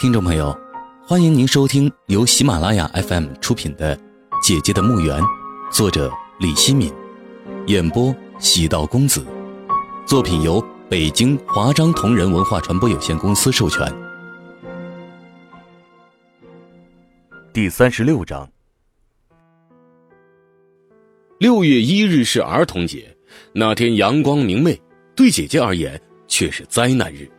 听众朋友，欢迎您收听由喜马拉雅 FM 出品的《姐姐的墓园》，作者李希敏，演播喜道公子。作品由北京华章同仁文化传播有限公司授权。第三十六章。六月一日是儿童节，那天阳光明媚，对姐姐而言却是灾难日。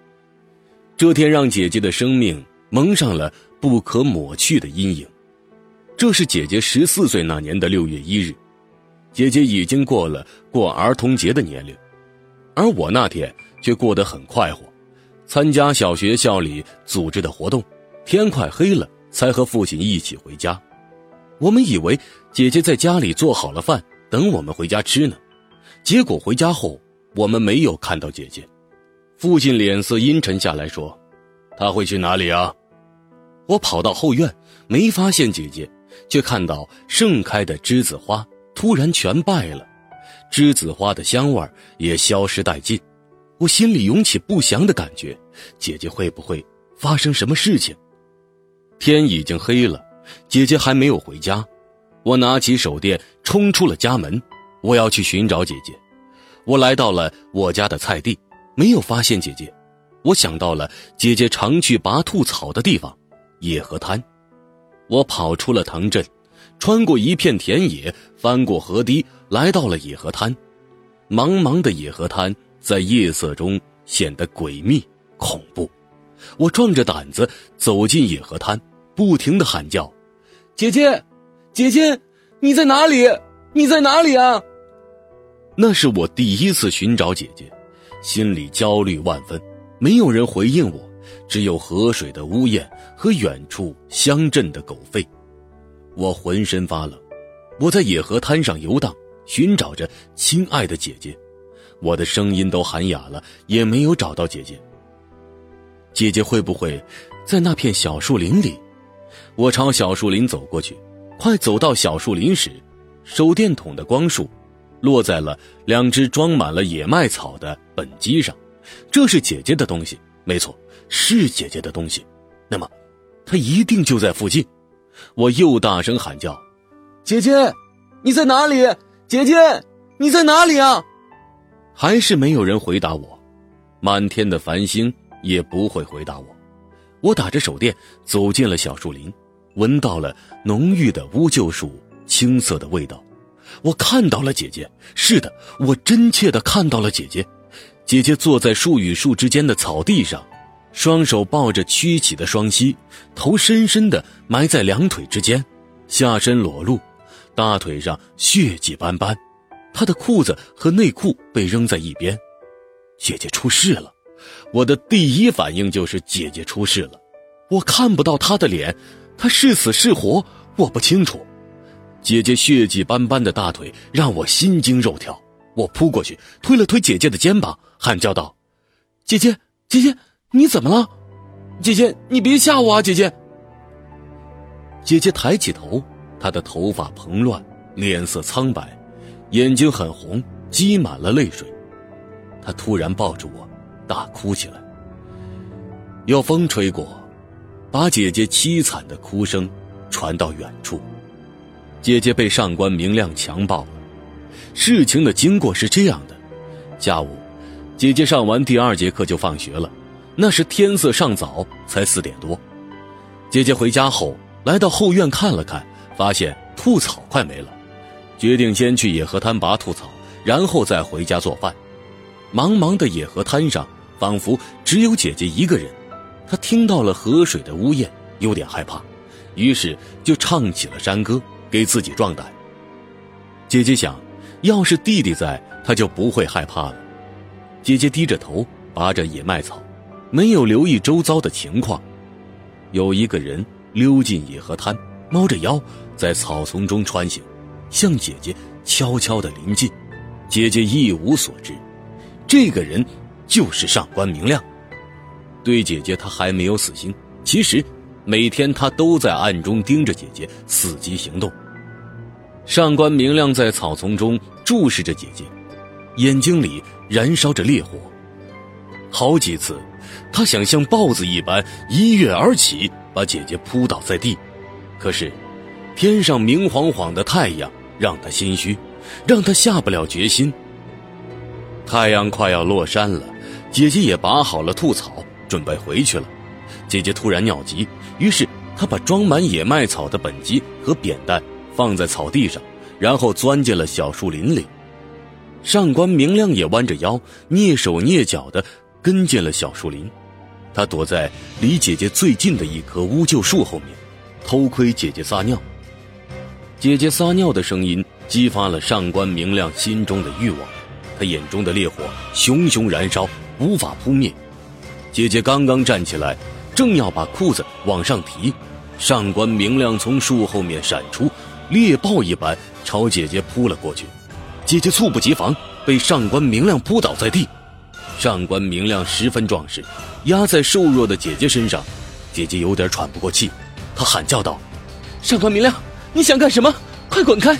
这天让姐姐的生命。蒙上了不可抹去的阴影。这是姐姐十四岁那年的六月一日，姐姐已经过了过儿童节的年龄，而我那天却过得很快活，参加小学校里组织的活动，天快黑了才和父亲一起回家。我们以为姐姐在家里做好了饭等我们回家吃呢，结果回家后我们没有看到姐姐。父亲脸色阴沉下来说：“他会去哪里啊？”我跑到后院，没发现姐姐，却看到盛开的栀子花突然全败了，栀子花的香味也消失殆尽。我心里涌起不祥的感觉，姐姐会不会发生什么事情？天已经黑了，姐姐还没有回家。我拿起手电，冲出了家门，我要去寻找姐姐。我来到了我家的菜地，没有发现姐姐。我想到了姐姐常去拔兔草的地方。野河滩，我跑出了塘镇，穿过一片田野，翻过河堤，来到了野河滩。茫茫的野河滩在夜色中显得诡秘恐怖。我壮着胆子走进野河滩，不停的喊叫：“姐姐，姐姐，你在哪里？你在哪里啊？”那是我第一次寻找姐姐，心里焦虑万分，没有人回应我。只有河水的呜咽和远处乡镇的狗吠，我浑身发冷。我在野河滩上游荡，寻找着亲爱的姐姐，我的声音都喊哑了，也没有找到姐姐。姐姐会不会在那片小树林里？我朝小树林走过去，快走到小树林时，手电筒的光束落在了两只装满了野麦草的本机上，这是姐姐的东西，没错。是姐姐的东西，那么，她一定就在附近。我又大声喊叫：“姐姐，你在哪里？姐姐，你在哪里啊？”还是没有人回答我，满天的繁星也不会回答我。我打着手电走进了小树林，闻到了浓郁的乌桕树青涩的味道。我看到了姐姐，是的，我真切的看到了姐姐。姐姐坐在树与树之间的草地上。双手抱着曲起的双膝，头深深的埋在两腿之间，下身裸露，大腿上血迹斑斑，她的裤子和内裤被扔在一边。姐姐出事了，我的第一反应就是姐姐出事了。我看不到她的脸，她是死是活我不清楚。姐姐血迹斑斑的大腿让我心惊肉跳，我扑过去推了推姐姐的肩膀，喊叫道：“姐姐，姐姐！”你怎么了，姐姐？你别吓我啊，姐姐！姐姐抬起头，她的头发蓬乱，脸色苍白，眼睛很红，积满了泪水。她突然抱住我，大哭起来。有风吹过，把姐姐凄惨的哭声传到远处。姐姐被上官明亮强暴了。事情的经过是这样的：下午，姐姐上完第二节课就放学了。那是天色尚早，才四点多。姐姐回家后，来到后院看了看，发现兔草快没了，决定先去野河滩拔兔草，然后再回家做饭。茫茫的野河滩上，仿佛只有姐姐一个人。她听到了河水的呜咽，有点害怕，于是就唱起了山歌，给自己壮胆。姐姐想，要是弟弟在，她就不会害怕了。姐姐低着头拔着野麦草。没有留意周遭的情况，有一个人溜进野河滩，猫着腰在草丛中穿行，向姐姐悄悄的临近。姐姐一无所知，这个人就是上官明亮。对姐姐，他还没有死心。其实，每天他都在暗中盯着姐姐，伺机行动。上官明亮在草丛中注视着姐姐，眼睛里燃烧着烈火。好几次，他想像豹子一般一跃而起，把姐姐扑倒在地。可是，天上明晃晃的太阳让他心虚，让他下不了决心。太阳快要落山了，姐姐也拔好了兔草，准备回去了。姐姐突然尿急，于是她把装满野麦草的本机和扁担放在草地上，然后钻进了小树林里。上官明亮也弯着腰，蹑手蹑脚的跟进了小树林。他躲在离姐姐最近的一棵乌桕树后面，偷窥姐姐撒尿。姐姐撒尿的声音激发了上官明亮心中的欲望，他眼中的烈火熊熊燃烧，无法扑灭。姐姐刚刚站起来，正要把裤子往上提，上官明亮从树后面闪出，猎豹一般朝姐姐扑了过去。姐姐猝不及防，被上官明亮扑倒在地。上官明亮十分壮实，压在瘦弱的姐姐身上，姐姐有点喘不过气，她喊叫道：“上官明亮，你想干什么？快滚开！”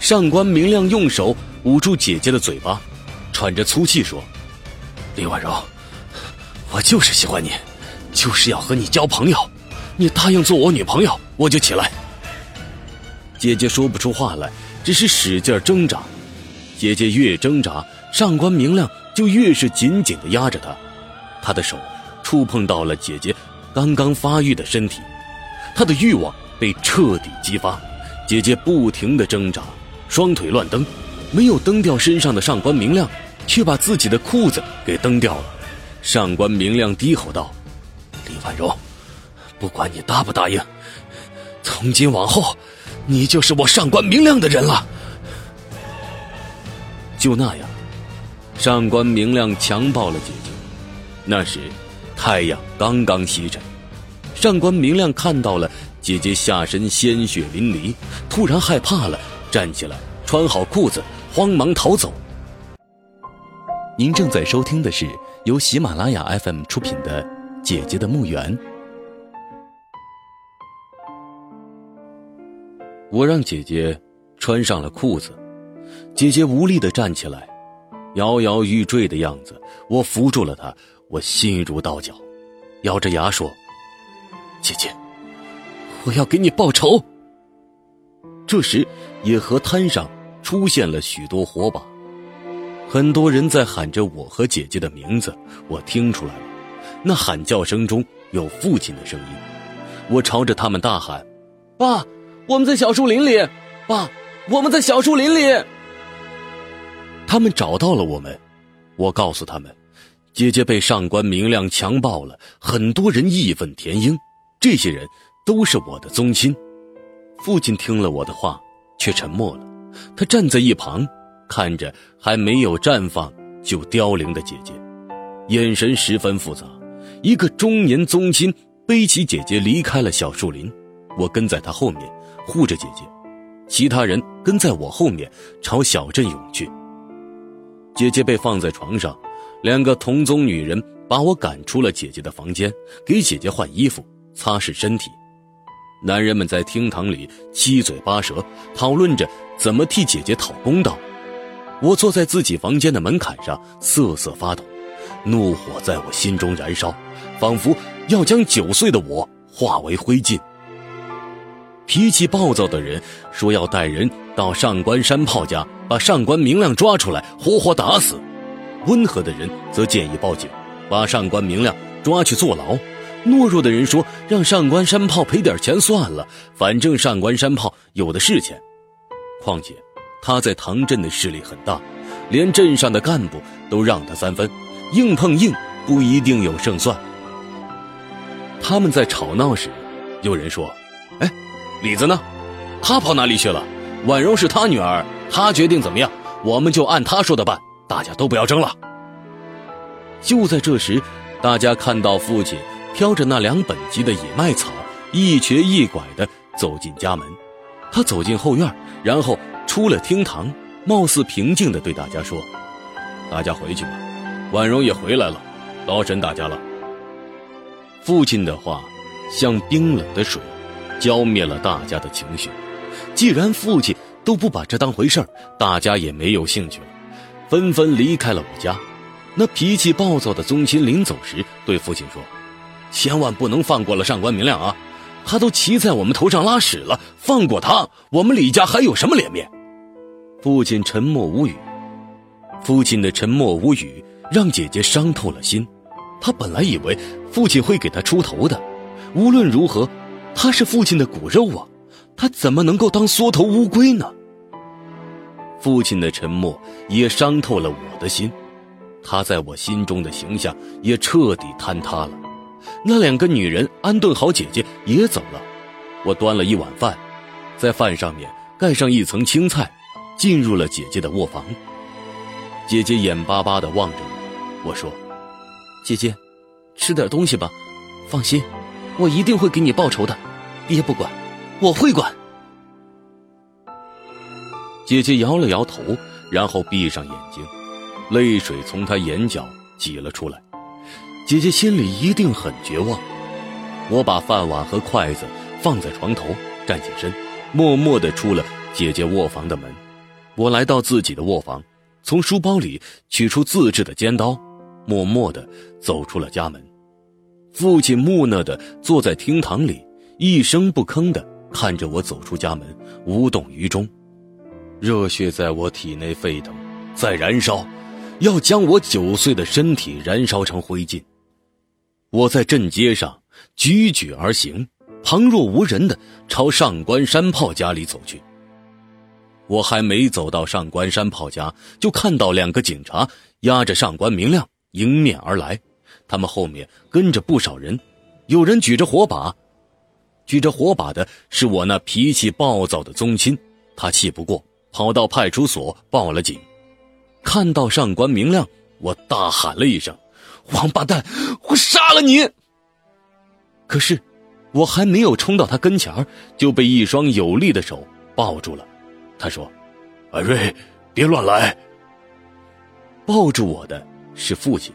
上官明亮用手捂住姐姐的嘴巴，喘着粗气说：“李婉柔，我就是喜欢你，就是要和你交朋友。你答应做我女朋友，我就起来。”姐姐说不出话来，只是使劲挣扎。姐姐越挣扎，上官明亮就越是紧紧的压着她。他的手触碰到了姐姐刚刚发育的身体，他的欲望被彻底激发。姐姐不停的挣扎，双腿乱蹬，没有蹬掉身上的上官明亮，却把自己的裤子给蹬掉了。上官明亮低吼道：“李婉柔，不管你答不答应，从今往后，你就是我上官明亮的人了。”就那样，上官明亮强暴了姐姐。那时，太阳刚刚西沉，上官明亮看到了姐姐下身鲜血淋漓，突然害怕了，站起来，穿好裤子，慌忙逃走。您正在收听的是由喜马拉雅 FM 出品的《姐姐的墓园》。我让姐姐穿上了裤子。姐姐无力的站起来，摇摇欲坠的样子。我扶住了她，我心如刀绞，咬着牙说：“姐姐，我要给你报仇。”这时，野河滩上出现了许多火把，很多人在喊着我和姐姐的名字。我听出来了，那喊叫声中有父亲的声音。我朝着他们大喊：“爸，我们在小树林里！爸，我们在小树林里！”他们找到了我们，我告诉他们，姐姐被上官明亮强暴了，很多人义愤填膺，这些人都是我的宗亲。父亲听了我的话，却沉默了，他站在一旁，看着还没有绽放就凋零的姐姐，眼神十分复杂。一个中年宗亲背起姐姐离开了小树林，我跟在他后面护着姐姐，其他人跟在我后面朝小镇涌去。姐姐被放在床上，两个同宗女人把我赶出了姐姐的房间，给姐姐换衣服、擦拭身体。男人们在厅堂里七嘴八舌，讨论着怎么替姐姐讨公道。我坐在自己房间的门槛上，瑟瑟发抖，怒火在我心中燃烧，仿佛要将九岁的我化为灰烬。脾气暴躁的人说要带人到上官山炮家。把上官明亮抓出来，活活打死。温和的人则建议报警，把上官明亮抓去坐牢。懦弱的人说，让上官山炮赔点钱算了，反正上官山炮有的是钱。况且，他在唐镇的势力很大，连镇上的干部都让他三分，硬碰硬不一定有胜算。他们在吵闹时，有人说：“，李子呢？他跑哪里去了？婉容是他女儿。”他决定怎么样，我们就按他说的办。大家都不要争了。就在这时，大家看到父亲挑着那两本级的野麦草，一瘸一拐地走进家门。他走进后院，然后出了厅堂，貌似平静地对大家说：“大家回去吧，婉容也回来了，劳神大家了。”父亲的话像冰冷的水，浇灭了大家的情绪。既然父亲。都不把这当回事儿，大家也没有兴趣了，纷纷离开了我家。那脾气暴躁的宗亲临走时对父亲说：“千万不能放过了上官明亮啊！他都骑在我们头上拉屎了，放过他，我们李家还有什么脸面？”父亲沉默无语。父亲的沉默无语让姐姐伤透了心。她本来以为父亲会给她出头的，无论如何，他是父亲的骨肉啊，他怎么能够当缩头乌龟呢？父亲的沉默也伤透了我的心。他在我心中的形象也彻底坍塌了。那两个女人安顿好姐姐也走了，我端了一碗饭，在饭上面盖上一层青菜，进入了姐姐的卧房。姐姐眼巴巴地望着我，我说：“姐姐，吃点东西吧，放心，我一定会给你报仇的。爹不管，我会管。”姐姐摇了摇头，然后闭上眼睛。泪水从她眼角挤了出来，姐姐心里一定很绝望。我把饭碗和筷子放在床头，站起身，默默地出了姐姐卧房的门。我来到自己的卧房，从书包里取出自制的尖刀，默默地走出了家门。父亲木讷地坐在厅堂里，一声不吭地看着我走出家门，无动于衷。热血在我体内沸腾，在燃烧。要将我九岁的身体燃烧成灰烬。我在镇街上踽踽而行，旁若无人的朝上官山炮家里走去。我还没走到上官山炮家，就看到两个警察押着上官明亮迎面而来，他们后面跟着不少人，有人举着火把。举着火把的是我那脾气暴躁的宗亲，他气不过，跑到派出所报了警。看到上官明亮，我大喊了一声：“王八蛋，我杀了你！”可是，我还没有冲到他跟前就被一双有力的手抱住了。他说：“阿瑞，别乱来。”抱住我的是父亲，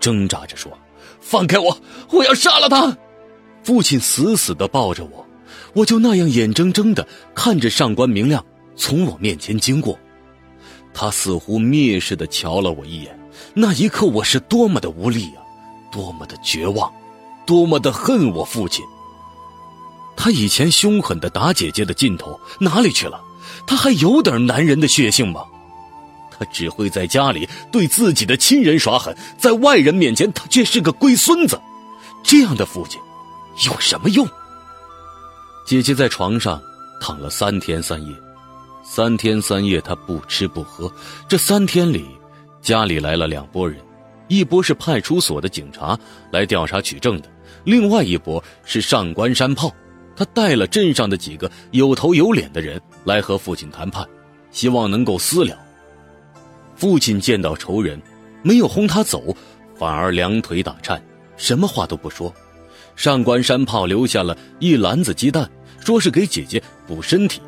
挣扎着说：“放开我，我要杀了他！”父亲死死的抱着我，我就那样眼睁睁的看着上官明亮从我面前经过。他似乎蔑视的瞧了我一眼，那一刻我是多么的无力啊，多么的绝望，多么的恨我父亲。他以前凶狠的打姐姐的劲头哪里去了？他还有点男人的血性吗？他只会在家里对自己的亲人耍狠，在外人面前他却是个龟孙子。这样的父亲有什么用？姐姐在床上躺了三天三夜。三天三夜，他不吃不喝。这三天里，家里来了两拨人，一波是派出所的警察来调查取证的，另外一波是上官山炮。他带了镇上的几个有头有脸的人来和父亲谈判，希望能够私了。父亲见到仇人，没有轰他走，反而两腿打颤，什么话都不说。上官山炮留下了一篮子鸡蛋，说是给姐姐补身体。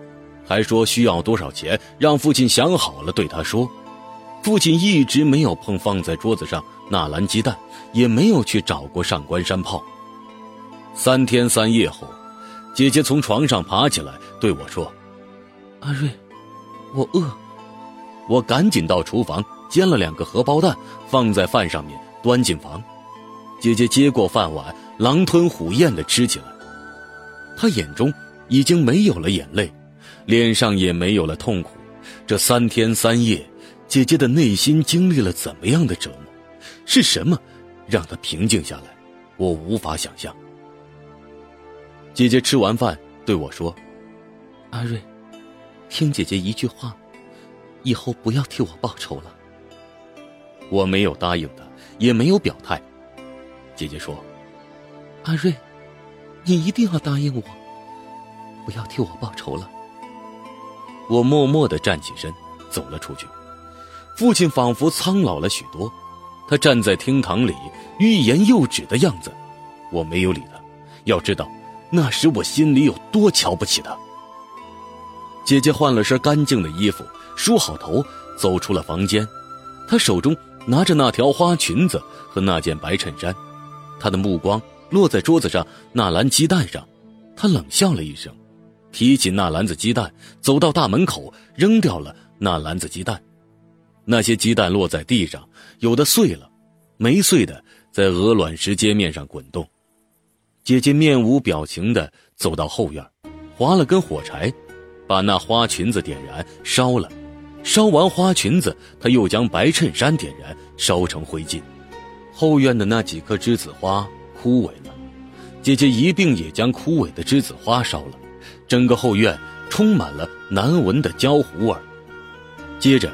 还说需要多少钱，让父亲想好了对他说。父亲一直没有碰放在桌子上那篮鸡蛋，也没有去找过上官山炮。三天三夜后，姐姐从床上爬起来对我说：“阿瑞，我饿。”我赶紧到厨房煎了两个荷包蛋，放在饭上面，端进房。姐姐接过饭碗，狼吞虎咽地吃起来。她眼中已经没有了眼泪。脸上也没有了痛苦，这三天三夜，姐姐的内心经历了怎么样的折磨？是什么让她平静下来？我无法想象。姐姐吃完饭对我说：“阿瑞，听姐姐一句话，以后不要替我报仇了。”我没有答应他，也没有表态。姐姐说：“阿瑞，你一定要答应我，不要替我报仇了。”我默默的站起身，走了出去。父亲仿佛苍老了许多，他站在厅堂里，欲言又止的样子。我没有理他，要知道，那时我心里有多瞧不起他。姐姐换了身干净的衣服，梳好头，走出了房间。她手中拿着那条花裙子和那件白衬衫，她的目光落在桌子上那篮鸡蛋上，她冷笑了一声。提起那篮子鸡蛋，走到大门口，扔掉了那篮子鸡蛋。那些鸡蛋落在地上，有的碎了，没碎的在鹅卵石街面上滚动。姐姐面无表情的走到后院，划了根火柴，把那花裙子点燃烧了。烧完花裙子，他又将白衬衫点燃烧成灰烬。后院的那几棵栀子花枯萎了，姐姐一并也将枯萎的栀子花烧了。整个后院充满了难闻的焦糊味接着。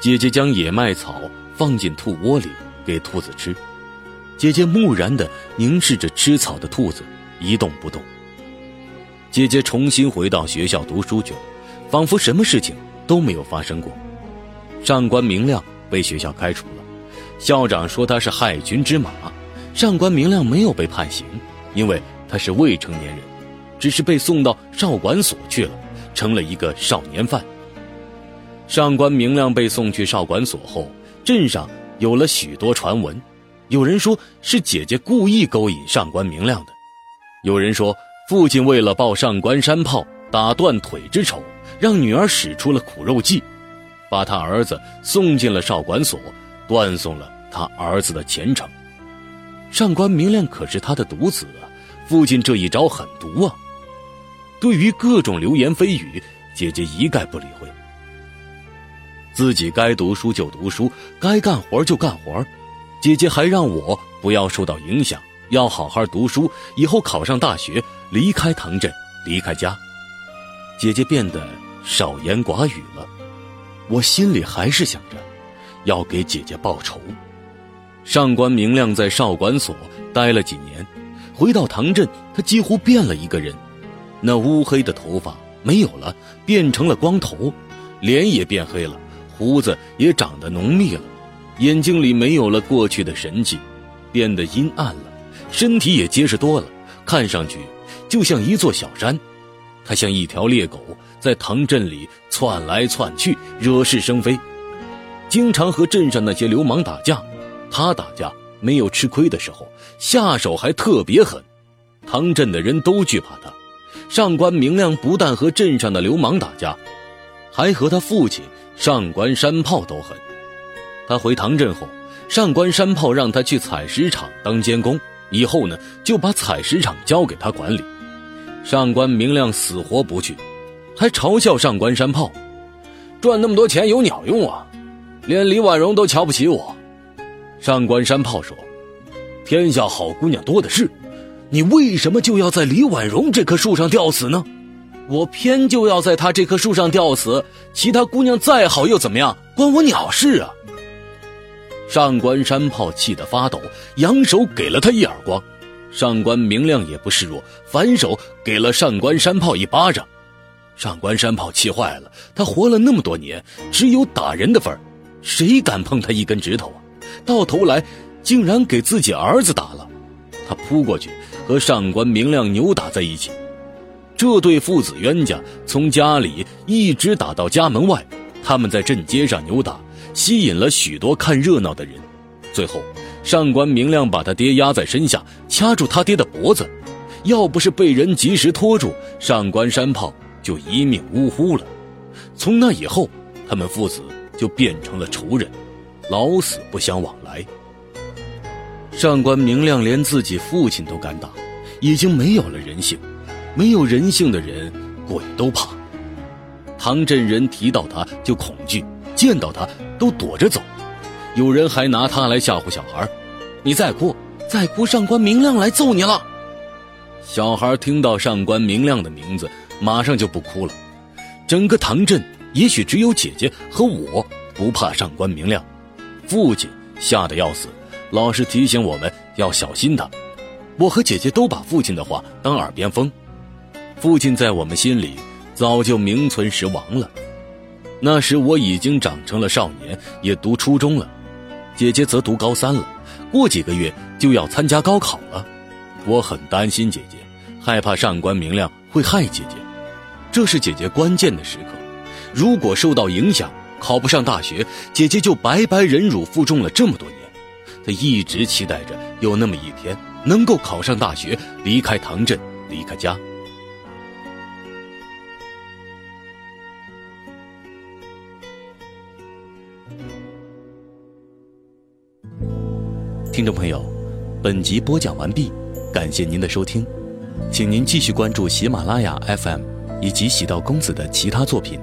姐姐将野麦草放进兔窝里给兔子吃，姐姐木然地凝视着吃草的兔子，一动不动。姐姐重新回到学校读书去了，仿佛什么事情都没有发生过。上官明亮被学校开除了，校长说他是害群之马。上官明亮没有被判刑，因为他是未成年人，只是被送到少管所去了，成了一个少年犯。上官明亮被送去少管所后，镇上有了许多传闻。有人说是姐姐故意勾引上官明亮的，有人说父亲为了报上官山炮打断腿之仇，让女儿使出了苦肉计，把他儿子送进了少管所，断送了他儿子的前程。上官明亮可是他的独子啊，父亲这一招狠毒啊！对于各种流言蜚语，姐姐一概不理会。自己该读书就读书，该干活就干活。姐姐还让我不要受到影响，要好好读书，以后考上大学，离开唐镇，离开家。姐姐变得少言寡语了，我心里还是想着要给姐姐报仇。上官明亮在少管所待了几年，回到唐镇，他几乎变了一个人，那乌黑的头发没有了，变成了光头，脸也变黑了。胡子也长得浓密了，眼睛里没有了过去的神气，变得阴暗了，身体也结实多了，看上去就像一座小山。他像一条猎狗，在唐镇里窜来窜去，惹是生非，经常和镇上那些流氓打架。他打架没有吃亏的时候，下手还特别狠，唐镇的人都惧怕他。上官明亮不但和镇上的流氓打架，还和他父亲。上官山炮都狠。他回唐镇后，上官山炮让他去采石场当监工，以后呢就把采石场交给他管理。上官明亮死活不去，还嘲笑上官山炮：“赚那么多钱有鸟用啊？连李婉容都瞧不起我。”上官山炮说：“天下好姑娘多的是，你为什么就要在李婉容这棵树上吊死呢？”我偏就要在他这棵树上吊死，其他姑娘再好又怎么样？关我鸟事啊！上官山炮气得发抖，扬手给了他一耳光。上官明亮也不示弱，反手给了上官山炮一巴掌。上官山炮气坏了，他活了那么多年，只有打人的份儿，谁敢碰他一根指头啊？到头来竟然给自己儿子打了，他扑过去和上官明亮扭打在一起。这对父子冤家从家里一直打到家门外，他们在镇街上扭打，吸引了许多看热闹的人。最后，上官明亮把他爹压在身下，掐住他爹的脖子。要不是被人及时拖住，上官山炮就一命呜呼了。从那以后，他们父子就变成了仇人，老死不相往来。上官明亮连自己父亲都敢打，已经没有了人性。没有人性的人，鬼都怕。唐镇人提到他就恐惧，见到他都躲着走。有人还拿他来吓唬小孩你再哭，再哭，上官明亮来揍你了。”小孩听到上官明亮的名字，马上就不哭了。整个唐镇，也许只有姐姐和我不怕上官明亮。父亲吓得要死，老是提醒我们要小心他。我和姐姐都把父亲的话当耳边风。父亲在我们心里早就名存实亡了。那时我已经长成了少年，也读初中了，姐姐则读高三了，过几个月就要参加高考了。我很担心姐姐，害怕上官明亮会害姐姐。这是姐姐关键的时刻，如果受到影响，考不上大学，姐姐就白白忍辱负重了这么多年。她一直期待着有那么一天能够考上大学，离开唐镇，离开家。听众朋友，本集播讲完毕，感谢您的收听，请您继续关注喜马拉雅 FM 以及喜道公子的其他作品。